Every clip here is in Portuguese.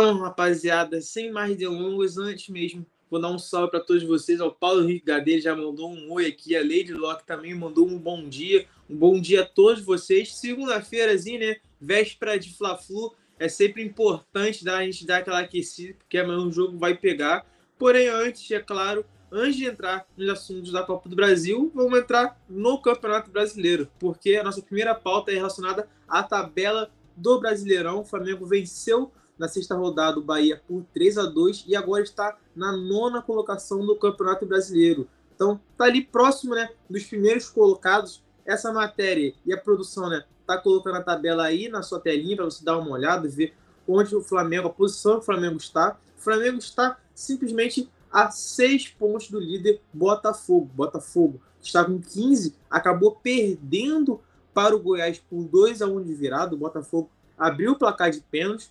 Então, rapaziada, sem mais delongas, antes mesmo, vou dar um salve para todos vocês. O Paulo Henrique Gadeiro já mandou um oi aqui, a Lady Locke também mandou um bom dia. Um bom dia a todos vocês. Segunda-feirazinha, né? Véspera de Fla-Flu. É sempre importante dar, a gente dar aquela aquecida, porque amanhã o jogo vai pegar. Porém, antes, é claro, antes de entrar nos assuntos da Copa do Brasil, vamos entrar no Campeonato Brasileiro, porque a nossa primeira pauta é relacionada à tabela do Brasileirão. O Flamengo venceu na sexta rodada o Bahia por 3 a 2 e agora está na nona colocação do Campeonato Brasileiro. Então, tá ali próximo, né, dos primeiros colocados. Essa matéria e a produção, né, tá colocando a tabela aí na sua telinha para você dar uma olhada, ver onde o Flamengo, a posição que o Flamengo está. O Flamengo está simplesmente a seis pontos do líder Botafogo. Botafogo está com 15, acabou perdendo para o Goiás por 2 a 1 de virada. O Botafogo abriu o placar de pênaltis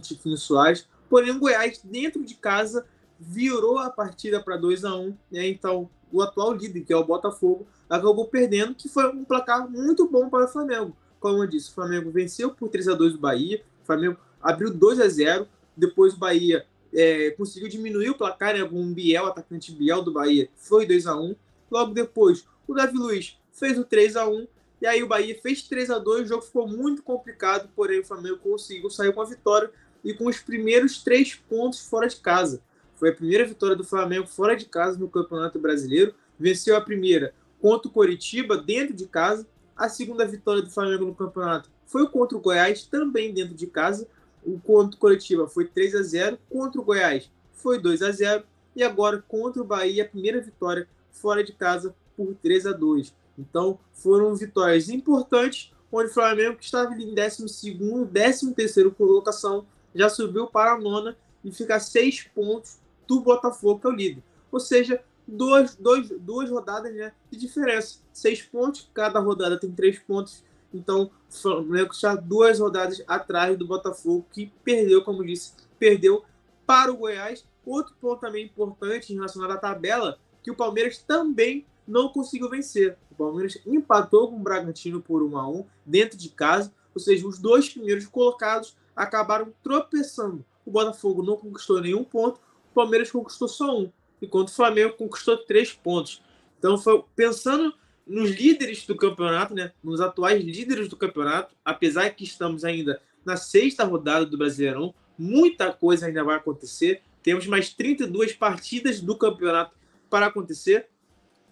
Tiquinho Soares, porém o Goiás, dentro de casa, virou a partida para 2 a 1 né? Então, o atual líder, que é o Botafogo, acabou perdendo, que foi um placar muito bom para o Flamengo. Como eu disse, o Flamengo venceu por 3 a 2 o Bahia, o Flamengo abriu 2 a 0 depois o Bahia é, conseguiu diminuir o placar, né, o Biel, atacante Biel do Bahia, foi 2 a 1 Logo depois, o Davi Luiz fez o 3 a 1 e aí o Bahia fez 3 a 2 o jogo ficou muito complicado, porém o Flamengo conseguiu sair com a vitória e com os primeiros três pontos fora de casa. Foi a primeira vitória do Flamengo fora de casa no Campeonato Brasileiro. Venceu a primeira contra o Coritiba, dentro de casa. A segunda vitória do Flamengo no campeonato foi contra o Goiás, também dentro de casa. O contra o Coritiba foi 3 a 0 contra o Goiás foi 2 a 0 e agora contra o Bahia, a primeira vitória fora de casa por 3 a 2 Então foram vitórias importantes, onde o Flamengo, que estava em 12 13 colocação, já subiu para a nona e fica a seis pontos do Botafogo, que é o líder. Ou seja, duas, dois, duas rodadas né, de diferença. Seis pontos, cada rodada tem três pontos. Então, o Flamengo está duas rodadas atrás do Botafogo, que perdeu, como disse, perdeu para o Goiás. Outro ponto também importante relacionado à tabela, que o Palmeiras também não conseguiu vencer. Palmeiras empatou com o Bragantino por 1 a 1 dentro de casa, ou seja, os dois primeiros colocados acabaram tropeçando. O Botafogo não conquistou nenhum ponto, o Palmeiras conquistou só um, enquanto o Flamengo conquistou três pontos. Então, foi, pensando nos líderes do campeonato, né, nos atuais líderes do campeonato, apesar que estamos ainda na sexta rodada do Brasileirão, muita coisa ainda vai acontecer. Temos mais 32 partidas do campeonato para acontecer.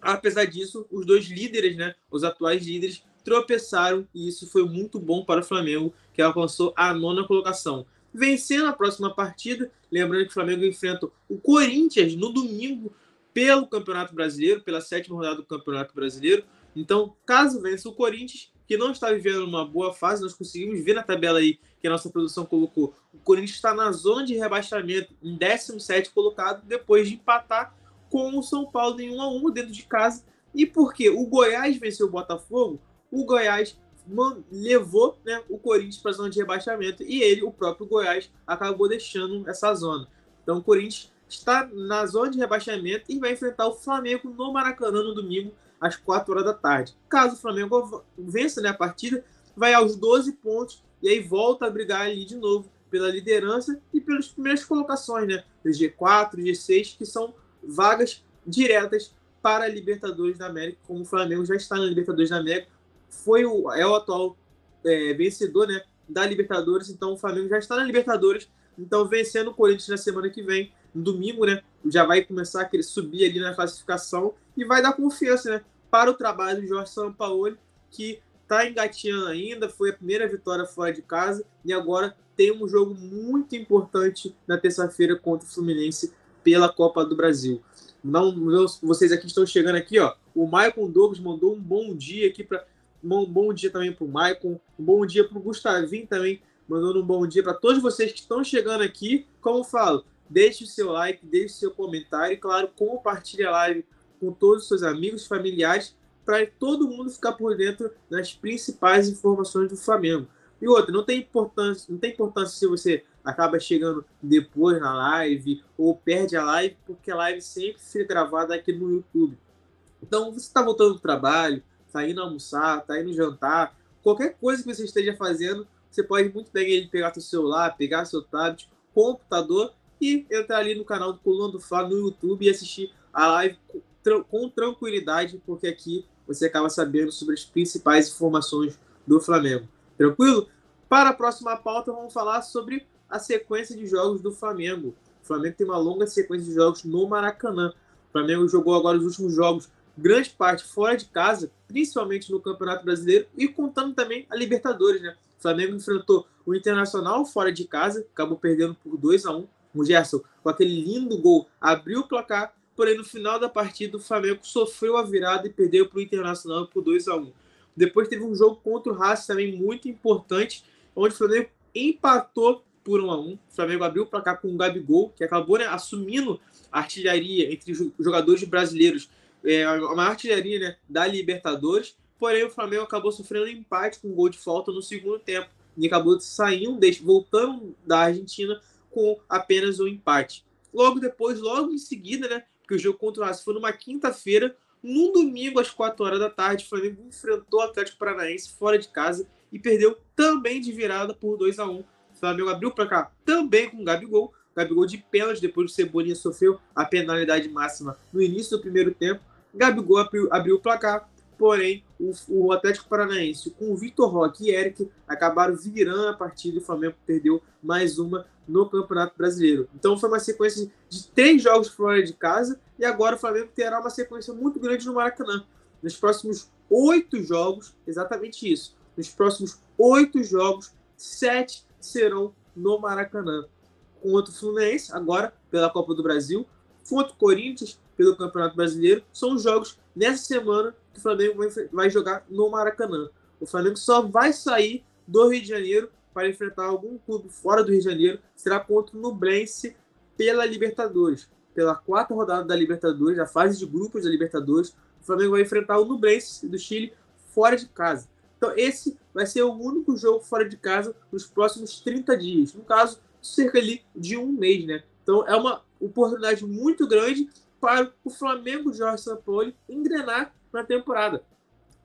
Apesar disso, os dois líderes, né, os atuais líderes, tropeçaram e isso foi muito bom para o Flamengo, que alcançou a nona colocação. Vencendo a próxima partida, lembrando que o Flamengo enfrenta o Corinthians no domingo pelo Campeonato Brasileiro, pela sétima rodada do Campeonato Brasileiro. Então, caso vença o Corinthians, que não está vivendo uma boa fase, nós conseguimos ver na tabela aí que a nossa produção colocou. O Corinthians está na zona de rebaixamento, em 17 colocado, depois de empatar com o São Paulo em 1 a 1 dentro de casa. E porque o Goiás venceu o Botafogo, o Goiás levou né, o Corinthians para a zona de rebaixamento e ele, o próprio Goiás, acabou deixando essa zona. Então o Corinthians está na zona de rebaixamento e vai enfrentar o Flamengo no Maracanã no domingo às 4 horas da tarde. Caso o Flamengo vença né, a partida, vai aos 12 pontos e aí volta a brigar ali de novo pela liderança e pelas primeiras colocações, né? O G4, G6, que são vagas diretas para a Libertadores da América, como o Flamengo já está na Libertadores da América, foi o, é o atual é, vencedor né, da Libertadores, então o Flamengo já está na Libertadores, então vencendo o Corinthians na semana que vem, no domingo, né, já vai começar a subir ali na classificação e vai dar confiança né, para o trabalho do Jorge Sampaoli, que está engatinhando ainda, foi a primeira vitória fora de casa e agora tem um jogo muito importante na terça-feira contra o Fluminense pela Copa do Brasil. Não, vocês aqui estão chegando aqui, ó. O Michael Douglas mandou um bom dia aqui para um bom dia também para o Maicon, um bom dia para o Gustavinho também, mandando um bom dia para todos vocês que estão chegando aqui. Como eu falo, deixe o seu like, deixe o seu comentário e, claro, compartilhe a live com todos os seus amigos, familiares, para todo mundo ficar por dentro das principais informações do Flamengo. E outra, não tem importância, não tem importância se você acaba chegando depois na live ou perde a live, porque a live sempre fica gravada aqui no YouTube. Então, você está voltando do trabalho, tá indo almoçar, tá indo jantar, qualquer coisa que você esteja fazendo, você pode muito bem pegar seu celular, pegar seu tablet, computador e entrar ali no canal do Coluna do Fla no YouTube e assistir a live com tranquilidade, porque aqui você acaba sabendo sobre as principais informações do Flamengo. Tranquilo? Para a próxima pauta, vamos falar sobre a sequência de jogos do Flamengo. O Flamengo tem uma longa sequência de jogos no Maracanã. O Flamengo jogou agora os últimos jogos, grande parte fora de casa, principalmente no Campeonato Brasileiro e contando também a Libertadores, né? O Flamengo enfrentou o Internacional fora de casa, acabou perdendo por 2 a 1 O Gerson, com aquele lindo gol, abriu o placar, porém no final da partida o Flamengo sofreu a virada e perdeu para o Internacional por 2 a 1 Depois teve um jogo contra o Racing também muito importante, onde o Flamengo empatou por 1 a 1 O Flamengo abriu o placar com o Gabigol, que acabou né, assumindo a artilharia entre jogadores brasileiros, é, uma artilharia né, da Libertadores. Porém, o Flamengo acabou sofrendo um empate com um gol de falta no segundo tempo e acabou saindo, voltando da Argentina com apenas um empate. Logo depois, logo em seguida, né, porque o jogo contra o Racing foi numa quinta-feira, num domingo às 4 horas da tarde, o Flamengo enfrentou o Atlético Paranaense fora de casa e perdeu também de virada por 2 a 1 Flamengo abriu para cá também com o Gabigol. Gabigol de pênalti, depois que o Cebolinha sofreu a penalidade máxima no início do primeiro tempo. Gabigol abriu, abriu o placar, porém o, o, Atlético Paranaense com o Vitor Roque e Eric acabaram virando a partida e o Flamengo perdeu mais uma no Campeonato Brasileiro. Então foi uma sequência de três jogos fora de casa e agora o Flamengo terá uma sequência muito grande no Maracanã. Nos próximos oito jogos, exatamente isso. Nos próximos oito jogos, sete serão no Maracanã. Contra o Fluminense, agora pela Copa do Brasil, contra o Corinthians pelo Campeonato Brasileiro. São os jogos nessa semana que o Flamengo vai jogar no Maracanã. O Flamengo só vai sair do Rio de Janeiro para enfrentar algum clube fora do Rio de Janeiro. Será contra o Nublense pela Libertadores. Pela quarta rodada da Libertadores, a fase de grupos da Libertadores, o Flamengo vai enfrentar o Nublense do Chile fora de casa. Então, esse vai ser o único jogo fora de casa nos próximos 30 dias. No caso, cerca ali de um mês, né? Então, é uma oportunidade muito grande para o Flamengo Jorge Sampaoli engrenar na temporada.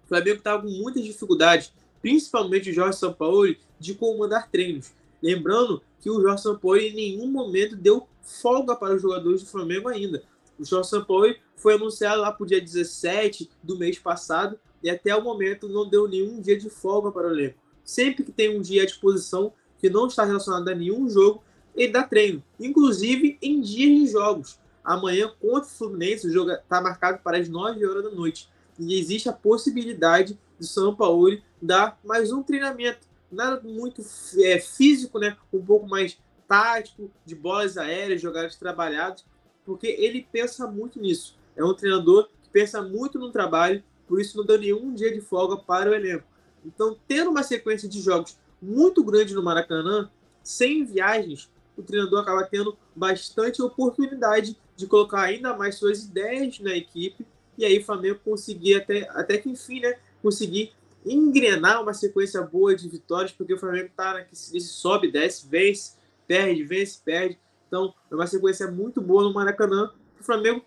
O Flamengo estava com muitas dificuldades, principalmente o Jorge Sampaoli, de comandar treinos. Lembrando que o Jorge Sampaoli em nenhum momento deu folga para os jogadores do Flamengo ainda. O Jorge Sampaoli foi anunciado lá para o dia 17 do mês passado e até o momento não deu nenhum dia de folga para o elenco. Sempre que tem um dia à disposição que não está relacionado a nenhum jogo, ele dá treino, inclusive em dias de jogos. Amanhã, contra o Fluminense, o jogo está marcado para as 9 horas da noite. E existe a possibilidade de São Paulo dar mais um treinamento. Nada muito é, físico, né? um pouco mais tático, de bolas aéreas, jogadas trabalhadas, porque ele pensa muito nisso. É um treinador que pensa muito no trabalho por isso não deu nenhum dia de folga para o elenco. Então, tendo uma sequência de jogos muito grande no Maracanã, sem viagens, o treinador acaba tendo bastante oportunidade de colocar ainda mais suas ideias na equipe e aí o Flamengo conseguir até, até que enfim, né, conseguir engrenar uma sequência boa de vitórias, porque o Flamengo está nesse sobe, desce, vence, perde, vence, perde. Então, é uma sequência muito boa no Maracanã o Flamengo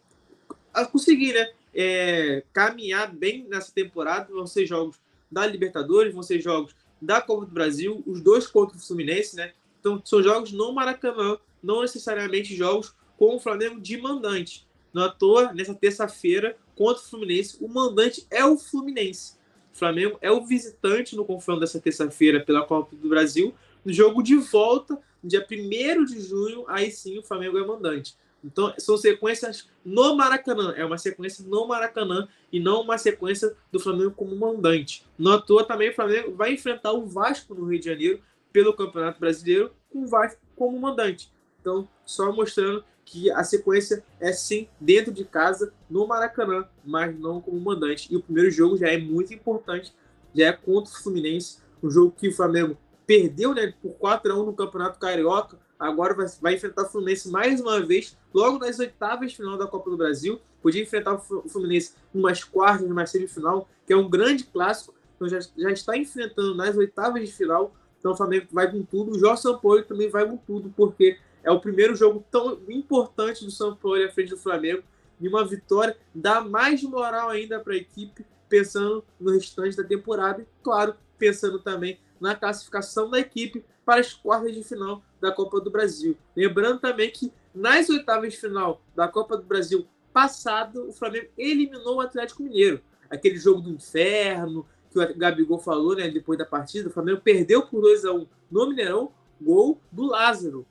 conseguir, né, é, caminhar bem nessa temporada. Vão ser jogos da Libertadores, vão ser jogos da Copa do Brasil, os dois contra o Fluminense, né? Então, são jogos no Maracanã, não necessariamente jogos com o Flamengo de mandante. Não à toa, nessa terça-feira, contra o Fluminense, o mandante é o Fluminense. O Flamengo é o visitante no confronto dessa terça-feira pela Copa do Brasil. No jogo de volta, dia 1 de junho, aí sim o Flamengo é mandante. Então, são sequências no Maracanã. É uma sequência no Maracanã e não uma sequência do Flamengo como mandante. No à toa, também o Flamengo vai enfrentar o Vasco no Rio de Janeiro pelo Campeonato Brasileiro com o Vasco como mandante. Então, só mostrando que a sequência é sim dentro de casa no Maracanã, mas não como mandante. E o primeiro jogo já é muito importante, já é contra o Fluminense, um jogo que o Flamengo perdeu né, por 4 a 1 no Campeonato Carioca, agora vai, vai, enfrentar o Fluminense mais uma vez, logo nas oitavas de final da Copa do Brasil. Podia enfrentar o Fluminense umas quartas, numa semifinal, que é um grande clássico. Então já, já está enfrentando nas oitavas de final. Então o Flamengo vai com tudo. O Jorge Sampaoli também vai com tudo, porque é o primeiro jogo tão importante do São Paulo à frente do Flamengo. E uma vitória dá mais moral ainda para a equipe, pensando no restante da temporada. E, claro, pensando também na classificação da equipe para as quartas de final da Copa do Brasil. Lembrando também que nas oitavas de final da Copa do Brasil passado, o Flamengo eliminou o Atlético Mineiro. Aquele jogo do inferno que o Gabigol falou né, depois da partida, o Flamengo perdeu por 2 a 1 no Mineirão, gol do Lázaro.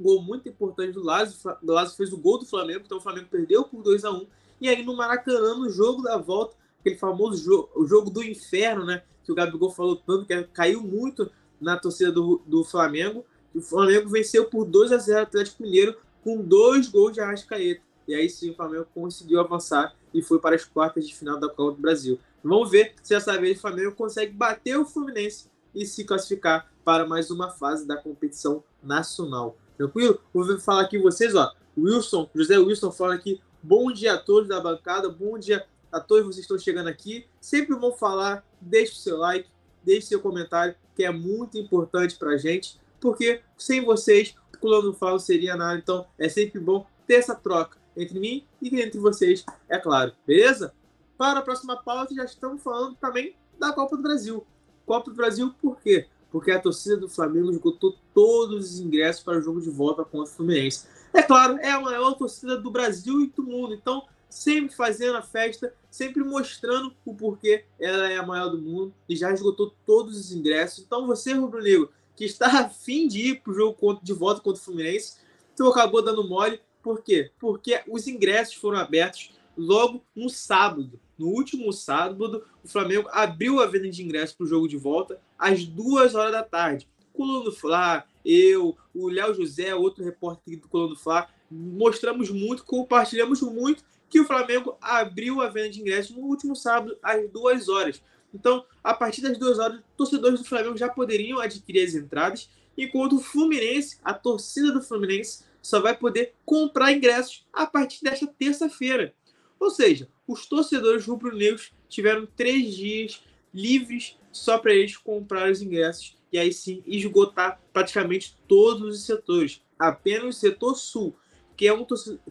Gol muito importante do Lázaro. O Lázaro fez o gol do Flamengo, então o Flamengo perdeu por 2 a 1 E aí no Maracanã, no jogo da volta, aquele famoso jogo, o jogo do inferno, né? Que o Gabigol falou tanto, que caiu muito na torcida do, do Flamengo. O Flamengo venceu por 2 a 0 o Atlético Mineiro com dois gols de Arrascaeta. E aí sim o Flamengo conseguiu avançar e foi para as quartas de final da Copa do Brasil. Vamos ver se dessa vez o Flamengo consegue bater o Fluminense e se classificar para mais uma fase da competição nacional. Tranquilo? Vou falar aqui vocês, ó. Wilson, José Wilson fala aqui. Bom dia a todos da bancada, bom dia a todos vocês que estão chegando aqui. Sempre vão falar, deixe o seu like, deixe seu comentário, que é muito importante para gente, porque sem vocês, o Colando Falo seria nada. Então é sempre bom ter essa troca entre mim e entre vocês, é claro. Beleza? Para a próxima pauta, já estamos falando também da Copa do Brasil. Copa do Brasil por quê? Porque a torcida do Flamengo esgotou todos os ingressos para o jogo de volta contra o Fluminense. É claro, é a maior torcida do Brasil e do mundo. Então, sempre fazendo a festa, sempre mostrando o porquê ela é a maior do mundo e já esgotou todos os ingressos. Então, você, Rubro Negro, que está afim de ir para o jogo de volta contra o Fluminense, então acabou dando mole. Por quê? Porque os ingressos foram abertos logo no sábado. No último sábado, o Flamengo abriu a venda de ingressos para o jogo de volta às duas horas da tarde. Coluna Fla, eu, o Léo José, outro repórter do Coluna Fla, mostramos muito, compartilhamos muito que o Flamengo abriu a venda de ingressos no último sábado às duas horas. Então, a partir das duas horas, torcedores do Flamengo já poderiam adquirir as entradas, enquanto o Fluminense, a torcida do Fluminense, só vai poder comprar ingressos a partir desta terça-feira. Ou seja, os torcedores rubro-negros tiveram três dias livres só para eles comprar os ingressos e aí sim esgotar praticamente todos os setores. Apenas o setor sul, que é um,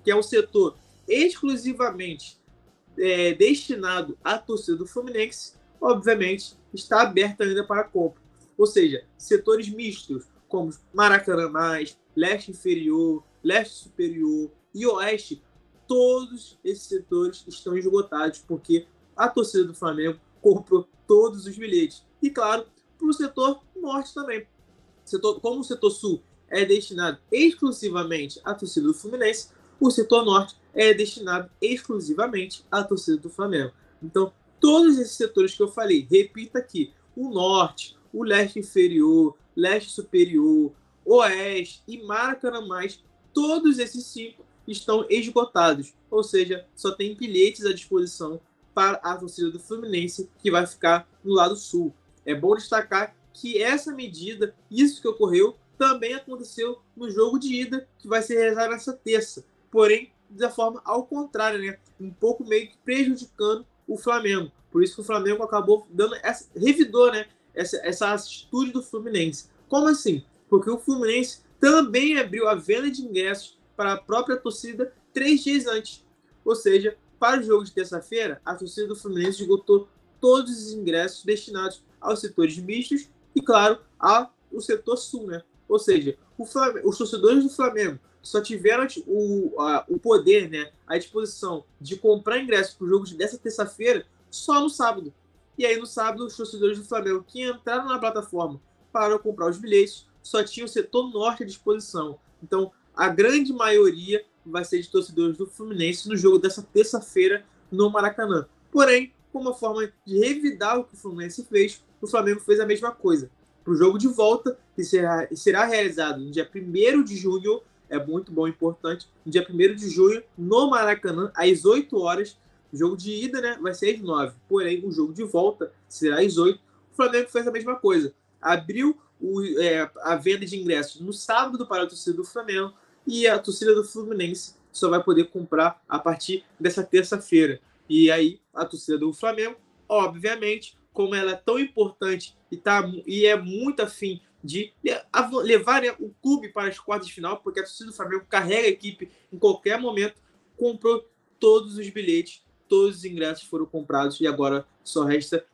que é um setor exclusivamente é, destinado à torcida do Fluminense, obviamente está aberto ainda para compra. Ou seja, setores mistos, como Maracanã, leste inferior, leste superior e oeste, todos esses setores estão esgotados, porque a torcida do Flamengo comprou todos os bilhetes. E claro, para o setor norte também. Setor, como o setor sul é destinado exclusivamente à torcida do Fluminense, o setor norte é destinado exclusivamente à torcida do Flamengo. Então, todos esses setores que eu falei, repita aqui: o norte, o leste inferior, leste superior, oeste e Maracanã, todos esses cinco estão esgotados, ou seja, só tem bilhetes à disposição para a torcida do Fluminense que vai ficar no lado sul. É bom destacar que essa medida, isso que ocorreu, também aconteceu no jogo de ida que vai ser realizado nessa terça. Porém, da forma ao contrário, né? Um pouco meio que prejudicando o Flamengo. Por isso que o Flamengo acabou dando essa, revidou, né? Essa, essa atitude do Fluminense. Como assim? Porque o Fluminense também abriu a venda de ingressos para a própria torcida três dias antes. Ou seja, para o jogo de terça-feira, a torcida do Fluminense esgotou todos os ingressos destinados aos setores mistos e, claro, ao setor sul, né? Ou seja, Flamengo, os torcedores do Flamengo só tiveram o, a, o poder, né, à disposição de comprar ingressos para o jogo dessa terça-feira só no sábado. E aí, no sábado, os torcedores do Flamengo que entraram na plataforma para comprar os bilhetes só tinham o setor norte à disposição. Então, a grande maioria vai ser de torcedores do Fluminense no jogo dessa terça-feira no Maracanã. Porém, como uma forma de revidar o que o Fluminense fez, o Flamengo fez a mesma coisa. Para o jogo de volta, que será, será realizado no dia 1 de junho, é muito bom importante, dia 1 de junho, no Maracanã, às 8 horas. Jogo de ida né, vai ser às 9, porém o jogo de volta será às 8. O Flamengo fez a mesma coisa. Abriu o, é, a venda de ingressos no sábado para a torcida do Flamengo e a torcida do Fluminense só vai poder comprar a partir dessa terça-feira. E aí a torcida do Flamengo, obviamente, como ela é tão importante e, tá, e é muito afim de levar né, o clube para as quartas de final, porque a torcida do Flamengo carrega a equipe em qualquer momento, comprou todos os bilhetes, todos os ingressos foram comprados e agora só resta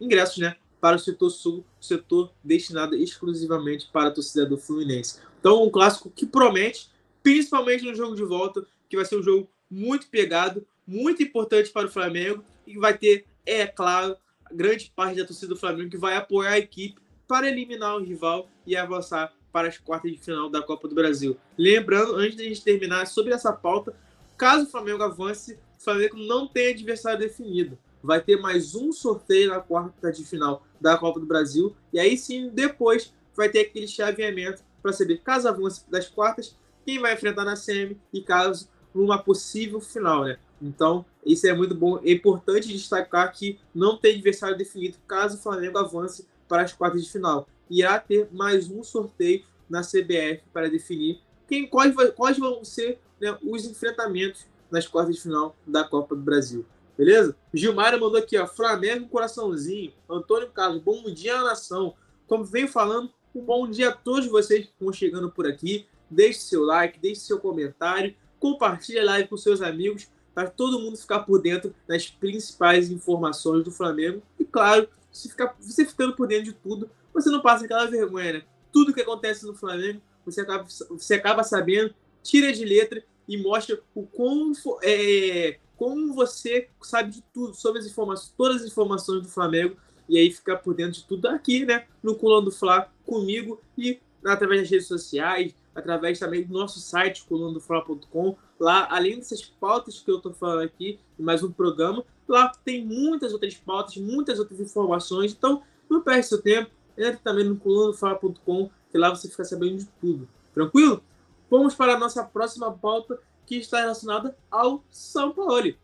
ingressos né, para o setor sul, setor destinado exclusivamente para a torcida do Fluminense. Então, um clássico que promete, principalmente no jogo de volta, que vai ser um jogo muito pegado, muito importante para o Flamengo e vai ter, é claro, grande parte da torcida do Flamengo que vai apoiar a equipe para eliminar o rival e avançar para as quartas de final da Copa do Brasil. Lembrando, antes de a gente terminar, sobre essa pauta, caso o Flamengo avance, o Flamengo não tem adversário definido. Vai ter mais um sorteio na quarta de final da Copa do Brasil. E aí sim, depois vai ter aquele chaveamento para saber, caso avance das quartas, quem vai enfrentar na semi e caso numa possível final, né? Então, isso é muito bom. É importante destacar que não tem adversário definido caso o Flamengo avance para as quartas de final. Irá ter mais um sorteio na CBF para definir quem, quais, quais vão ser né, os enfrentamentos nas quartas de final da Copa do Brasil. Beleza? Gilmar mandou aqui, ó. Flamengo, coraçãozinho. Antônio Carlos, bom dia nação. Como venho falando, um bom dia a todos vocês que estão chegando por aqui. Deixe seu like, deixe seu comentário, compartilhe a live com seus amigos para todo mundo ficar por dentro das principais informações do Flamengo. E claro, você ficando por dentro de tudo, você não passa aquela vergonha, né? Tudo que acontece no Flamengo, você acaba, você acaba sabendo, tira de letra e mostra o como, é, como você sabe de tudo, sobre as informações, todas as informações do Flamengo, e aí ficar por dentro de tudo aqui, né? No Colando do Fla, comigo e através das redes sociais, através também do nosso site, colunadofla.com. Lá, além dessas pautas que eu estou falando aqui, mais um programa, lá tem muitas outras pautas, muitas outras informações. Então, não perde seu tempo, entre também no colunadofla.com, que lá você fica sabendo de tudo. Tranquilo? Vamos para a nossa próxima pauta, que está relacionada ao São Paulo.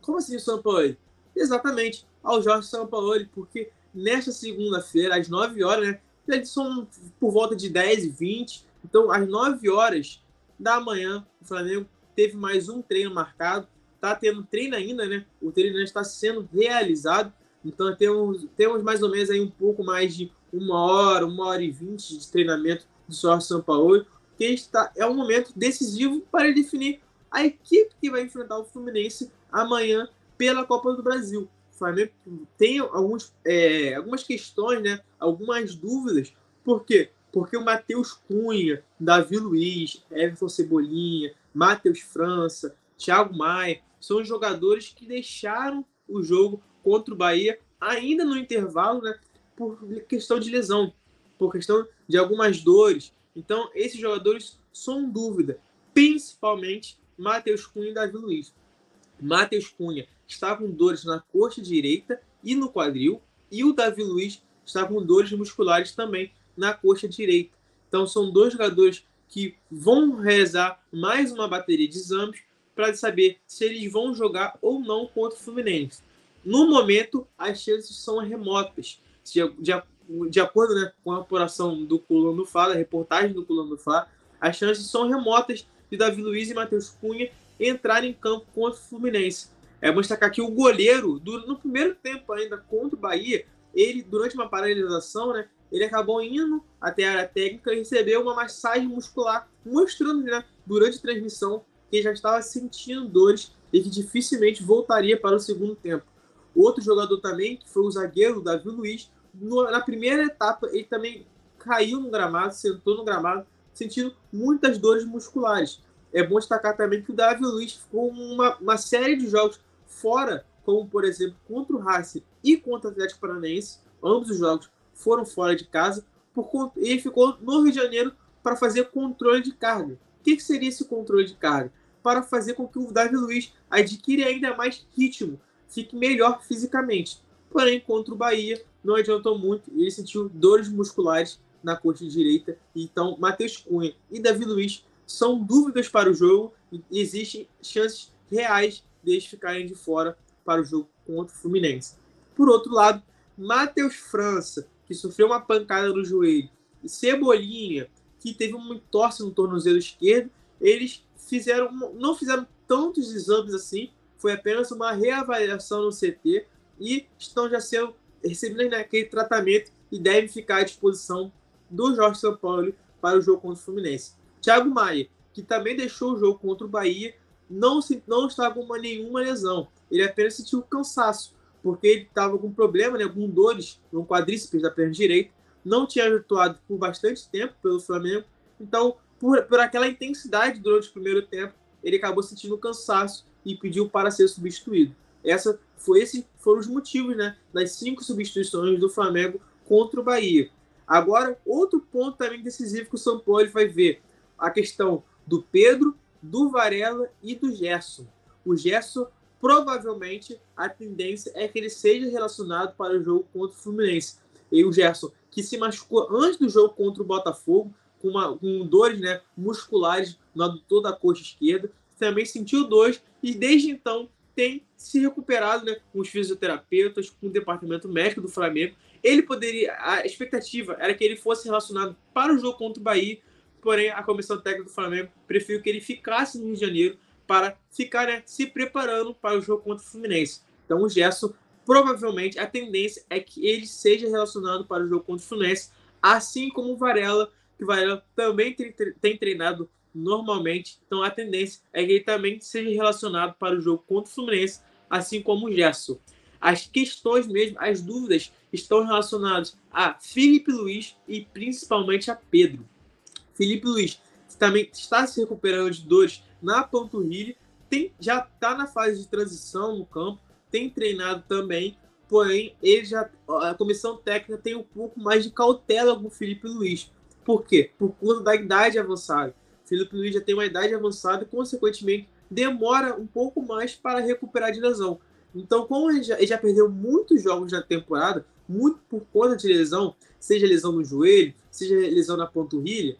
Como assim o São Paulo? Exatamente, ao Jorge São Paulo, porque nesta segunda-feira, às 9 horas, né? São por volta de 10 e 20, então, às 9 horas da manhã, o Flamengo teve mais um treino marcado. Está tendo treino ainda, né? O treino ainda está sendo realizado. Então, temos, temos mais ou menos aí um pouco mais de uma hora, uma hora e vinte de treinamento do Jorge São Paulo, que está, é um momento decisivo para definir a equipe que vai enfrentar o Fluminense amanhã pela Copa do Brasil. O Flamengo tem alguns, é, algumas questões, né? algumas dúvidas, por quê? Porque o Matheus Cunha, Davi Luiz, Everton Cebolinha, Matheus França, Thiago Maia, são jogadores que deixaram o jogo contra o Bahia ainda no intervalo, né, por questão de lesão, por questão de algumas dores. Então, esses jogadores são dúvida, principalmente Matheus Cunha e Davi Luiz. Matheus Cunha está com dores na coxa direita e no quadril, e o Davi Luiz está com dores musculares também na coxa direita. Então são dois jogadores que vão realizar mais uma bateria de exames para saber se eles vão jogar ou não contra o Fluminense. No momento, as chances são remotas. De, de, de acordo né, com a apuração do Coluna do Fla, a reportagem do Coluna do Fla, as chances são remotas de Davi Luiz e Matheus Cunha entrarem em campo contra o Fluminense. É bom destacar que o goleiro, no primeiro tempo ainda contra o Bahia, ele, durante uma paralisação, né, ele acabou indo até a área técnica e recebeu uma massagem muscular, mostrando né, durante a transmissão que já estava sentindo dores e que dificilmente voltaria para o segundo tempo. Outro jogador também, que foi o zagueiro Davi Luiz, no, na primeira etapa ele também caiu no gramado, sentou no gramado, sentindo muitas dores musculares. É bom destacar também que o Davi Luiz ficou uma, uma série de jogos fora, como por exemplo contra o Racing e contra o Atlético Paranaense, ambos os jogos foram fora de casa, por, ele ficou no Rio de Janeiro para fazer controle de carga. O que, que seria esse controle de carga? Para fazer com que o Davi Luiz adquira ainda mais ritmo, fique melhor fisicamente. Porém, contra o Bahia, não adiantou muito e ele sentiu dores musculares na coxa direita. Então, Matheus Cunha e Davi Luiz são dúvidas para o jogo e existem chances reais deles ficarem de fora para o jogo contra o Fluminense. Por outro lado, Matheus França que sofreu uma pancada no joelho, e Cebolinha, que teve um torce no tornozelo esquerdo, eles fizeram não fizeram tantos exames assim, foi apenas uma reavaliação no CT e estão já sendo recebendo aquele tratamento e devem ficar à disposição do Jorge São Paulo para o jogo contra o Fluminense. Thiago Maia, que também deixou o jogo contra o Bahia, não, se, não está com uma, nenhuma lesão. Ele apenas sentiu cansaço. porque ele estava com problema, né, com dores no quadríceps da perna direita, não tinha atuado por bastante tempo pelo Flamengo, então, por, por aquela intensidade durante o primeiro tempo, ele acabou sentindo cansaço e pediu para ser substituído. Essa foi esses foram os motivos, né, das cinco substituições do Flamengo contra o Bahia. Agora, outro ponto também decisivo que o São Paulo vai ver, a questão do Pedro, do Varela e do Gerson. O Gerson, provavelmente, a tendência é que ele seja relacionado para o jogo contra o Fluminense. E o Gerson, que se machucou antes do jogo contra o Botafogo, com, uma, com dores né, musculares no adutor da coxa esquerda, também sentiu dores e desde então tem se recuperado né, com os fisioterapeutas, com o departamento médico do Flamengo. Ele poderia, a expectativa era que ele fosse relacionado para o jogo contra o Bahia, porém a comissão técnica do Flamengo preferiu que ele ficasse no Rio de Janeiro para ficar né, se preparando para o jogo contra o Fluminense. Então o Gerson, provavelmente, a tendência é que ele seja relacionado para o jogo contra o Fluminense, assim como o Varela, que Varela também tem, tem treinado normalmente. Então a tendência é que ele também seja relacionado para o jogo contra o Fluminense, assim como o Gerson. As questões mesmo, as dúvidas estão relacionadas a Felipe Luiz e principalmente a Pedro. Felipe Luiz também está se recuperando de dores na panturrilha, tem, já está na fase de transição no campo, tem treinado também, porém ele já a comissão técnica tem um pouco mais de cautela com o Felipe Luiz. Por quê? Por conta da idade avançada. Felipe Luiz já tem uma idade avançada e, consequentemente, demora um pouco mais para recuperar de lesão. Então, como ele já, ele já perdeu muitos jogos na temporada, muito por conta de lesão, seja lesão no joelho, seja lesão na panturrilha,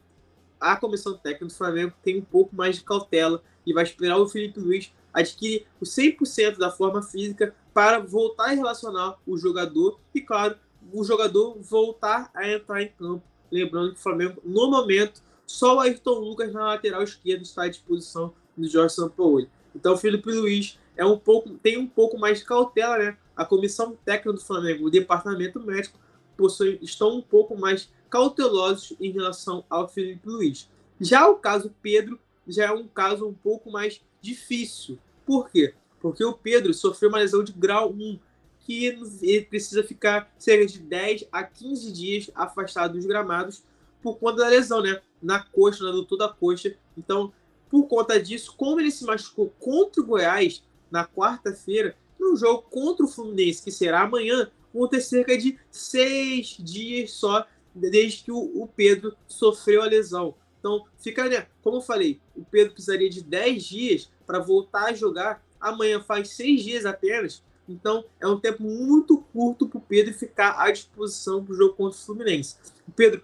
a comissão técnica do Flamengo tem um pouco mais de cautela e vai esperar o Felipe Luiz adquirir o 100% da forma física para voltar a relacionar o jogador e, claro, o jogador voltar a entrar em campo. Lembrando que o Flamengo, no momento, só o Ayrton Lucas na lateral esquerda está à disposição do Jorge Sampaoli. Então o Felipe Luiz é um pouco, tem um pouco mais de cautela, né? A comissão técnica do Flamengo, o departamento médico, possui, estão um pouco mais cautelosos em relação ao Felipe Luiz. Já o caso Pedro já é um caso um pouco mais difícil. Por quê? Porque o Pedro sofreu uma lesão de grau 1, que ele precisa ficar cerca de 10 a 15 dias afastado dos gramados por conta da lesão, né? Na coxa, na doutor da coxa. Então, por conta disso, como ele se machucou contra o Goiás na quarta-feira, no jogo contra o Fluminense, que será amanhã, vão ter cerca de seis dias só desde que o, Pedro sofreu a lesão. Então, fica, né? Como eu falei, o Pedro precisaria de 10 dias para voltar a jogar. Amanhã faz seis dias apenas. Então, é um tempo muito curto para o Pedro ficar à disposição para o jogo contra o Fluminense. O Pedro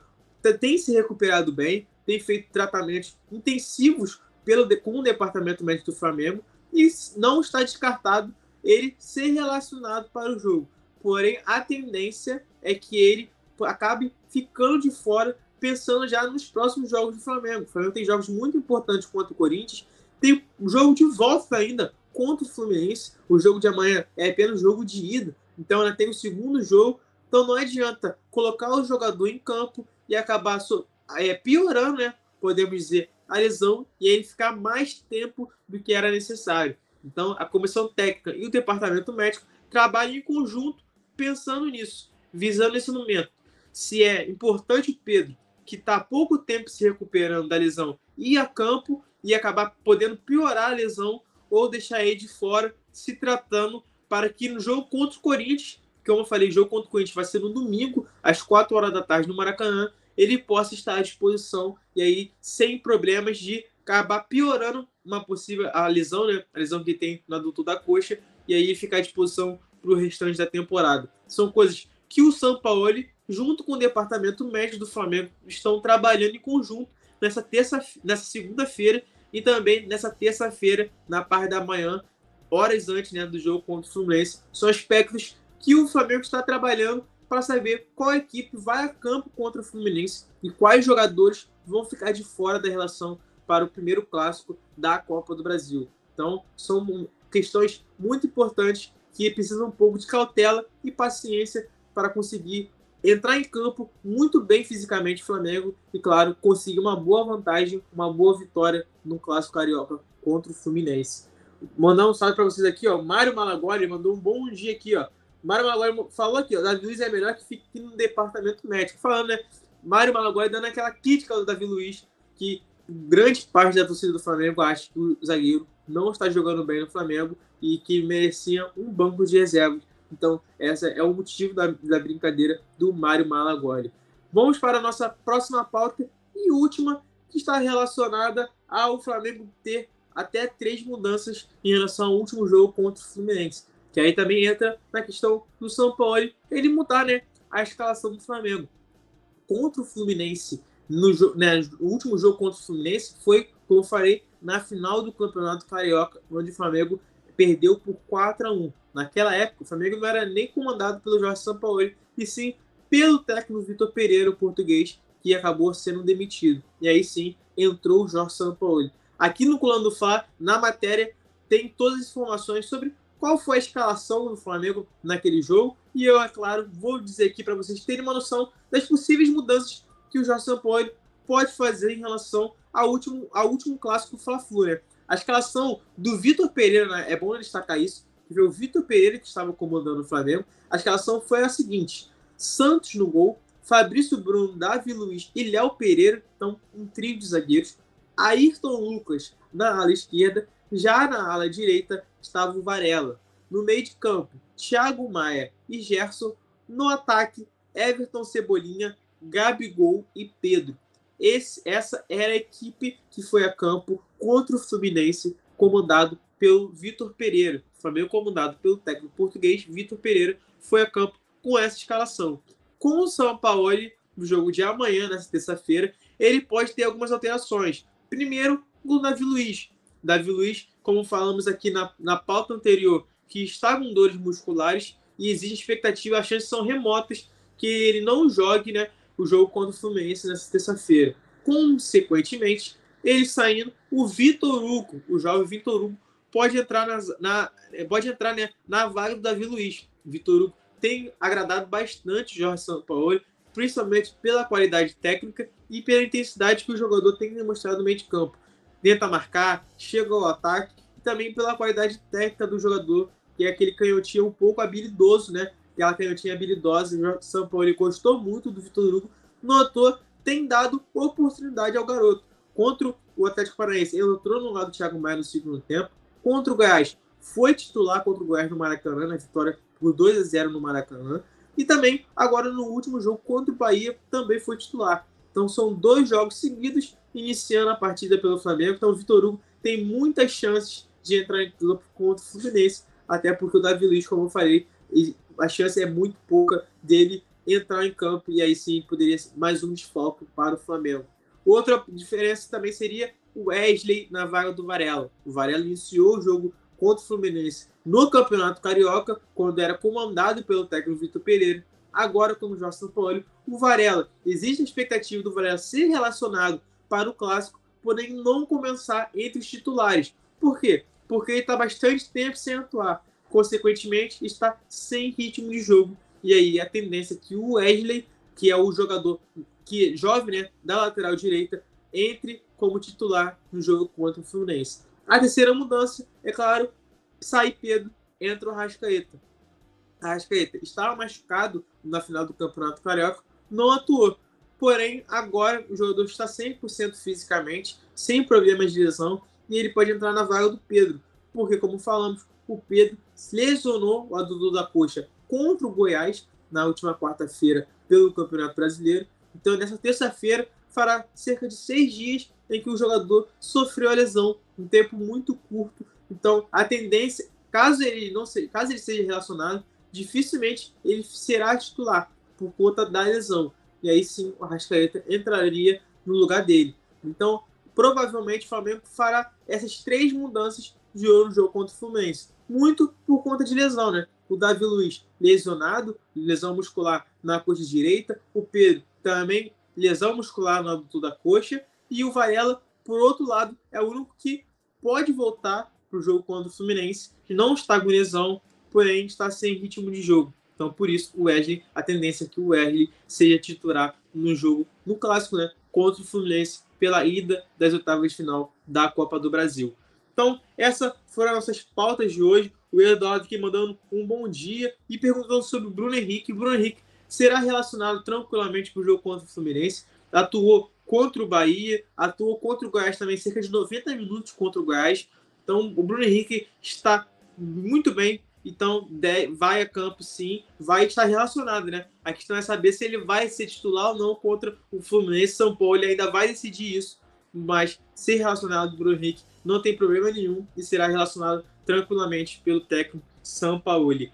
tem se recuperado bem, tem feito tratamentos intensivos pelo, com o departamento médico do Flamengo e não está descartado ele ser relacionado para o jogo. Porém, a tendência é que ele acabe ficando de fora, pensando já nos próximos jogos do Flamengo. O Flamengo tem jogos muito importantes contra o Corinthians, tem um jogo de volta ainda contra o Fluminense. O jogo de amanhã é apenas jogo de ida, então ainda tem o segundo jogo. Então não adianta colocar o jogador em campo e acabar so, é, piorando, né? Podemos dizer, a lesão e ele ficar mais tempo do que era necessário. Então, a comissão técnica e o departamento médico trabalham em conjunto pensando nisso, visando esse momento. Se é importante o Pedro, que está há pouco tempo se recuperando da lesão, ir a campo e acabar podendo piorar a lesão ou deixar ele de fora, se tratando para que no jogo contra o Corinthians como eu falei, jogo contra o Corinthians vai ser no domingo, às 4 horas da tarde, no Maracanã, ele possa estar à disposição e aí sem problemas de acabar piorando uma possível a lesão, né? A lesão que tem no adulto da coxa, e aí ficar à disposição para o restante da temporada. São coisas que o São Paulo, junto com o departamento médico do Flamengo, estão trabalhando em conjunto nessa terça, nessa segunda-feira e também nessa terça-feira, na parte da manhã, horas antes né, do jogo contra o Fluminense. São aspectos que o Flamengo está trabalhando para saber qual equipe vai a campo contra o Fluminense e quais jogadores vão ficar de fora da relação para o primeiro clássico da Copa do Brasil. Então, são questões muito importantes que precisam um pouco de cautela e paciência para conseguir entrar em campo muito bem fisicamente o Flamengo e, claro, conseguir uma boa vantagem, uma boa vitória no Clássico Carioca contra o Fluminense. Mandar um salve para vocês aqui, ó. Mário Malagoli mandou um bom dia aqui, ó. Mário Malaguai falou aqui, ó, Davi Luiz é melhor que fique no departamento médico. Falando, né? Mário Malaguai dando aquela crítica ao Davi Luiz, que grande parte da torcida do Flamengo acha que o zagueiro não está jogando bem no Flamengo e que merecia um banco de reservas. Então, esse é o motivo da, da brincadeira do Mário Malagoli. Vamos para a nossa próxima pauta e última, que está relacionada ao Flamengo ter até três mudanças em relação ao último jogo contra o Fluminense. Que aí também entra na questão do São Paulo ele mudar né, a escalação do Flamengo. Contra o Fluminense, no, né, o último jogo contra o Fluminense foi, como eu falei, na final do Campeonato Carioca, onde o Flamengo perdeu por 4 a 1 Naquela época, o Flamengo não era nem comandado pelo Jorge Sampaoli, e sim pelo técnico Vitor Pereira, o português, que acabou sendo demitido. E aí sim entrou o Jorge Sampaoli. Aqui no Colando do Fla, na matéria, tem todas as informações sobre qual foi a escalação do Flamengo naquele jogo. E eu, é claro, vou dizer aqui para vocês terem uma noção das possíveis mudanças que o Jorge Sampaoli pode fazer em relação ao último, ao último clássico Fla-Flu. Né? A escalação do Vitor Pereira, né? é bom destacar isso, que foi o Vitor Pereira que estava comandando o Flamengo. A escalação foi a seguinte: Santos no gol, Fabrício Bruno, Davi Luiz e Léo Pereira, então um trio de zagueiros. Ayrton Lucas na ala esquerda, já na ala direita estava o Varela. No meio de campo, Thiago Maia e Gerson. No ataque, Everton Cebolinha, Gabigol e Pedro. Esse, essa era a equipe que foi a campo contra o Fluminense, comandado pelo Vitor Pereira. Flamengo comandado pelo técnico português Vitor Pereira foi a campo com essa escalação. Com o São Paulo no jogo de amanhã, nessa terça-feira, ele pode ter algumas alterações. Primeiro, o Davi Luiz. Davi Luiz, como falamos aqui na, na pauta anterior, que está com dores musculares e existe expectativa, as chances são remotas que ele não jogue né, o jogo contra o Fluminense nessa terça-feira. Consequentemente, ele saindo, o Vitor Hugo, o jovem Vitor Hugo, pode entrar, na, na pode entrar né, na vaga do Davi Luiz. Vitor Hugo tem agradado bastante Jorge Sampaoli, principalmente pela qualidade técnica e pela intensidade que o jogador tem demonstrado no meio de campo. Tenta marcar, chega ao ataque e também pela qualidade técnica do jogador, que é aquele canhotinho um pouco habilidoso, né? Aquela canhotinha habilidosa. O São Paulo gostou muito do Vitor Hugo, notou, tem dado oportunidade ao garoto. Contra o Atlético Paranaense, ele entrou no lado do Thiago Maia no segundo tempo. Contra o Goiás, foi titular contra o Goiás no Maracanã, na vitória por 2 a 0 no Maracanã. E também, agora no último jogo contra o Bahia, também foi titular. Então são dois jogos seguidos iniciando a partida pelo Flamengo. Então o Vitor Hugo tem muitas chances de entrar em campo contra o Fluminense, até porque o Davi Luiz, como eu falei, a chance é muito pouca dele entrar em campo e aí sim poderia ser mais um desfoque para o Flamengo. Outra diferença também seria o Wesley na vaga do Varela. O Varela iniciou o jogo contra o Fluminense no Campeonato Carioca, quando era comandado pelo técnico Vitor Pereira. Agora, como Jorge Sampaoli, o Varela. Existe a expectativa do Varela ser relacionado para o Clássico, porém não começar entre os titulares. Por quê? Porque ele está bastante tempo sem atuar. Consequentemente, está sem ritmo de jogo. E aí a tendência é que o Wesley, que é o jogador que jovem, né, da lateral direita, entre como titular no jogo contra o Fluminense. A terceira mudança, é claro, sai Pedro, entra o Rascaeta. Rascaeta estava machucado na final do Campeonato Carioca, não atuou. Porém, agora o jogador está 100% fisicamente, sem problemas de lesão, e ele pode entrar na vaga do Pedro. Porque, como falamos, o Pedro lesionou o Adudu da Coxa contra o Goiás na última quarta-feira pelo Campeonato Brasileiro. Então, nessa terça-feira, fará cerca de seis dias em que o jogador sofreu a lesão, um tempo muito curto. Então, a tendência, caso ele não seja, caso ele seja relacionado, dificilmente ele será titular por conta da lesão. E aí sim o Arrascaeta entraria no lugar dele. Então, provavelmente o Flamengo fará essas três mudanças de ouro no jogo contra o Fluminense. Muito por conta de lesão, né? O Davi Luiz lesionado, lesão muscular na coxa direita. O Pedro também lesão muscular no adutor da coxa, e o Varela, por outro lado, é o único que pode voltar para o jogo contra o Fluminense, que não está com lesão, porém está sem ritmo de jogo. Então, por isso, o Wesley, a tendência é que o Wesley seja titular no jogo, no clássico, né, contra o Fluminense, pela ida das oitavas de final da Copa do Brasil. Então, essas foram as nossas pautas de hoje. O Eduardo aqui mandando um bom dia e perguntando sobre o Bruno Henrique. Bruno Henrique será relacionado tranquilamente para o jogo contra o Fluminense. Atuou contra o Bahia, atuou contra o Goiás também, cerca de 90 minutos contra o Goiás. Então, o Bruno Henrique está muito bem. Então, vai a campo sim, vai estar relacionado, né? A questão é saber se ele vai ser titular ou não contra o Fluminense. São Paulo ele ainda vai decidir isso, mas ser relacionado do Bruno Henrique não tem problema nenhum e será relacionado tranquilamente pelo técnico São Paulo.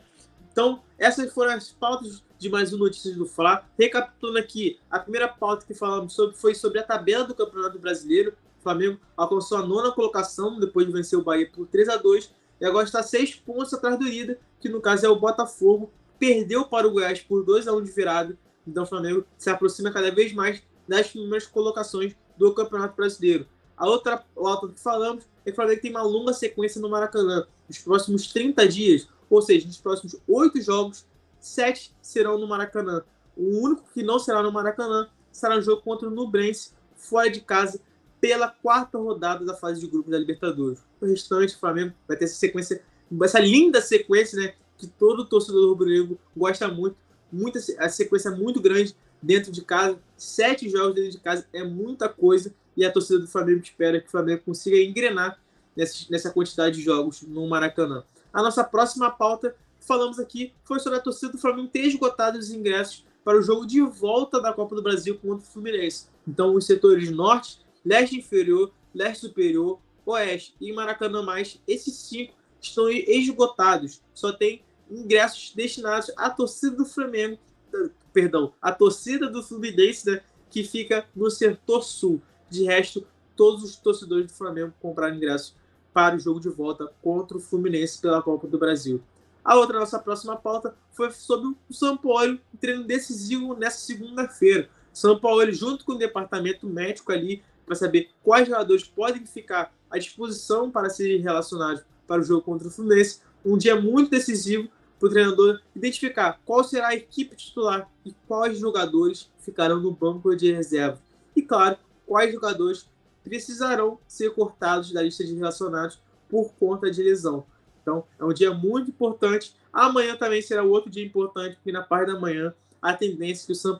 Então, essas foram as pautas de mais um Notícias do Fla. Recapitulando aqui, a primeira pauta que falamos sobre foi sobre a tabela do Campeonato Brasileiro. O Flamengo alcançou a nona colocação depois de vencer o Bahia por 3 a 2 e agora está seis pontos atrás do líder, que no caso é o Botafogo. Perdeu para o Goiás por 2 a 1 de virada. Então o Flamengo se aproxima cada vez mais das primeiras colocações do Campeonato Brasileiro. A outra pauta que falamos é que o Flamengo tem uma longa sequência no Maracanã. Nos próximos 30 dias, ou seja, nos próximos oito jogos, sete serão no Maracanã. O único que não será no Maracanã será o jogo contra o Nubrense, fora de casa, pela quarta rodada da fase de grupos da Libertadores. O restante, o Flamengo vai ter essa sequência, essa linda sequência, né? Que todo torcedor rubro-negro gosta muito. Muita, a sequência é muito grande dentro de casa. Sete jogos dentro de casa é muita coisa. E a torcida do Flamengo espera que o Flamengo consiga engrenar nessa, nessa quantidade de jogos no Maracanã. A nossa próxima pauta falamos aqui foi sobre a torcida do Flamengo ter esgotado os ingressos para o jogo de volta da Copa do Brasil contra o Fluminense. Então, os setores norte, leste inferior, leste superior, oeste e Maracanã mais, esses cinco estão esgotados. Só tem ingressos destinados à torcida do Flamengo, perdão, à torcida do Fluminense, né, que fica no setor sul. De resto, todos os torcedores do Flamengo compraram ingressos para o jogo de volta contra o Fluminense pela Copa do Brasil. A outra nossa próxima pauta foi sobre o São Paulo, um treino decisivo nessa segunda-feira. São Paulo, junto com o departamento médico ali, para saber quais jogadores podem ficar à disposição para serem relacionados para o jogo contra o Fluminense. Um dia muito decisivo para o treinador identificar qual será a equipe titular e quais jogadores ficarão no banco de reserva. E, claro, quais jogadores precisarão ser cortados da lista de relacionados por conta de lesão. Então, é um dia muito importante. Amanhã também será outro dia importante, porque na parte da manhã a tendência é que o São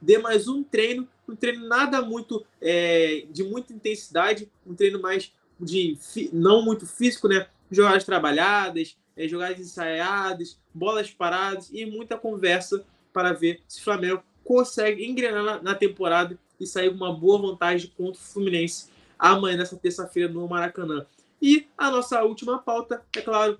dê mais um treino, um treino nada muito é, de muita intensidade, um treino mais de não muito físico, né? Jogadas trabalhadas, é, jogadas ensaiadas, bolas paradas e muita conversa para ver se o Flamengo consegue engrenar na, na temporada e sair uma boa vantagem contra o Fluminense amanhã, nessa terça-feira, no Maracanã. E a nossa última pauta, é claro,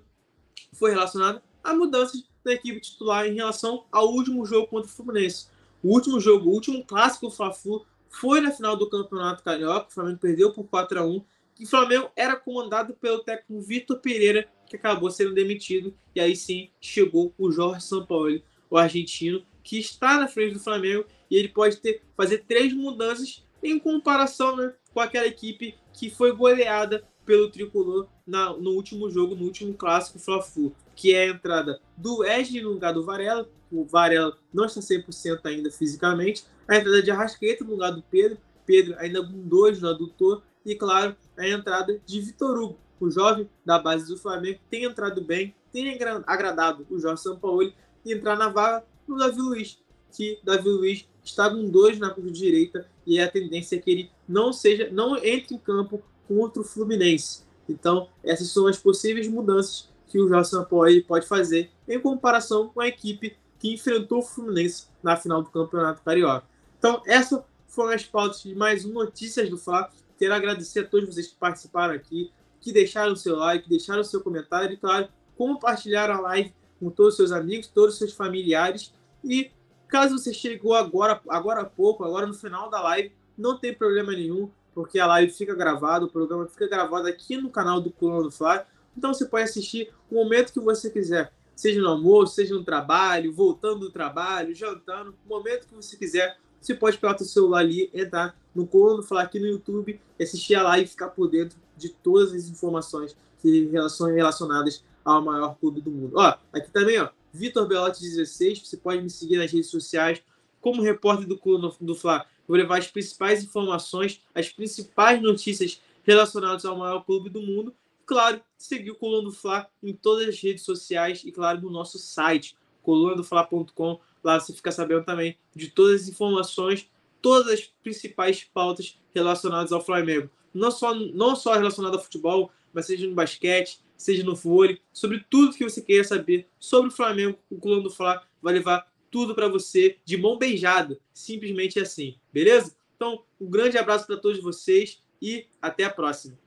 foi relacionada a mudanças da equipe titular em relação ao último jogo contra o Fluminense. O último jogo, o último clássico do Fla-Flu foi na final do Campeonato Carioca, o Flamengo perdeu por 4 a 1 e o Flamengo era comandado pelo técnico Vitor Pereira, que acabou sendo demitido, e aí sim chegou o Jorge Sampaoli, o argentino, que está na frente do Flamengo e ele pode ter fazer três mudanças em comparação né, com aquela equipe que foi goleada pelo tricolor na, no último jogo, no último clássico Fla-Flu, que é a entrada do Wesley no lugar do Varela. O Varela não está 100% ainda fisicamente. A entrada de Arrascaeta no lugar do Pedro. Pedro ainda com dois no adutor. E, claro, a entrada de Vitor Hugo, o jovem da base do Flamengo, tem entrado bem, tem agradado o Jorge Sampaoli entrar na vaga do Davi Luiz, que Davi Luiz está com dois na direita e a tendência é que ele não seja, não entre em campo contra o Fluminense. Então, essas são as possíveis mudanças que o Jorge Sampaoli pode fazer em comparação com a equipe que enfrentou o Fluminense na final do Campeonato Carioca. Então, essas foram as pautas de mais um Notícias do Fla. Quero agradecer a todos vocês que participaram aqui, que deixaram o seu like, deixaram o seu comentário e, claro, compartilharam a live com todos os seus amigos, todos os seus familiares. E caso você chegou agora, agora há pouco, agora no final da live, não tem problema nenhum porque a live fica gravada, o programa fica gravado aqui no canal do Coluna do Fly. Então você pode assistir o momento que você quiser, seja no almoço, seja no trabalho, voltando do trabalho, jantando, o momento que você quiser. Você pode pegar seu celular ali, entrar no Coluna do Fly aqui no YouTube, assistir a live e ficar por dentro de todas as informações que relacionadas ao maior clube do mundo. Ó, aqui também, ó, Vitor Belotti 16, você pode me seguir nas redes sociais como repórter do Coluna do Fly Vou levar as principais informações, as principais notícias relacionadas ao maior clube do mundo. claro, seguir o Coluna do Fla em todas as redes sociais e, claro, no nosso site, colunadofla.com. Lá você fica sabendo também de todas as informações, todas as principais pautas relacionadas ao Flamengo. Não só, não só relacionado ao futebol, mas seja no basquete, seja no vôlei, sobre tudo que você queira saber sobre o Flamengo, o Coluna do Fla vai levar tudo para você de mão beijada, simplesmente assim, beleza? Então, um grande abraço para todos vocês e até a próxima.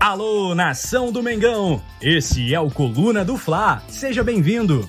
Alô, nação do Mengão! Esse é o Coluna do Fla. Seja bem-vindo.